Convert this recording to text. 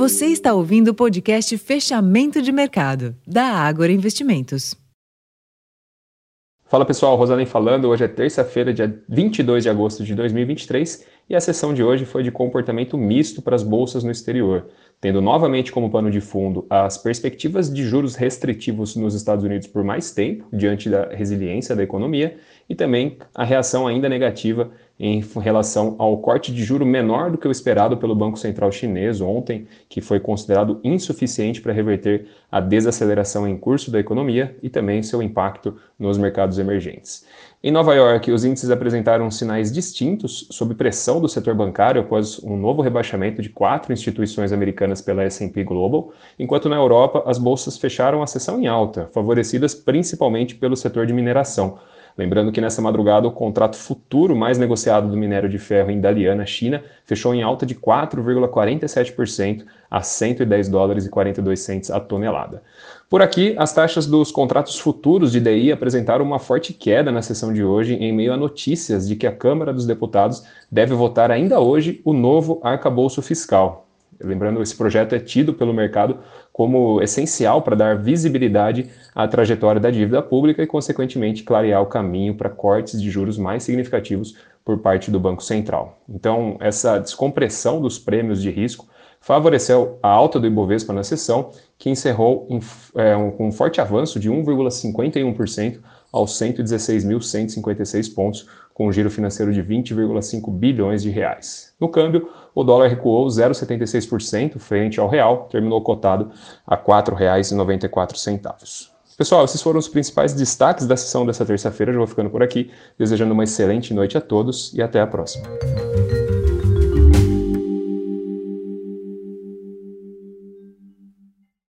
Você está ouvindo o podcast Fechamento de Mercado, da Ágora Investimentos. Fala pessoal, Rosalém falando. Hoje é terça-feira, dia 22 de agosto de 2023, e a sessão de hoje foi de comportamento misto para as bolsas no exterior, tendo novamente como pano de fundo as perspectivas de juros restritivos nos Estados Unidos por mais tempo, diante da resiliência da economia, e também a reação ainda negativa em relação ao corte de juro menor do que o esperado pelo Banco Central chinês ontem, que foi considerado insuficiente para reverter a desaceleração em curso da economia e também seu impacto nos mercados emergentes. Em Nova York, os índices apresentaram sinais distintos sob pressão do setor bancário após um novo rebaixamento de quatro instituições americanas pela S&P Global, enquanto na Europa as bolsas fecharam a sessão em alta, favorecidas principalmente pelo setor de mineração, Lembrando que nessa madrugada o contrato futuro mais negociado do minério de ferro em Dalian, China, fechou em alta de 4,47% a 110 dólares e 42 centes a tonelada. Por aqui, as taxas dos contratos futuros de DI apresentaram uma forte queda na sessão de hoje, em meio a notícias de que a Câmara dos Deputados deve votar ainda hoje o novo arcabouço fiscal. Lembrando, esse projeto é tido pelo mercado como essencial para dar visibilidade à trajetória da dívida pública e, consequentemente, clarear o caminho para cortes de juros mais significativos por parte do Banco Central. Então, essa descompressão dos prêmios de risco favoreceu a alta do Ibovespa na sessão, que encerrou em, é, um, com um forte avanço de 1,51% aos 116.156 pontos, com um giro financeiro de 20,5 bilhões de reais. No câmbio, o dólar recuou 0,76% frente ao real, terminou cotado a R$ 4,94. Pessoal, esses foram os principais destaques da sessão dessa terça-feira. Já vou ficando por aqui, desejando uma excelente noite a todos e até a próxima.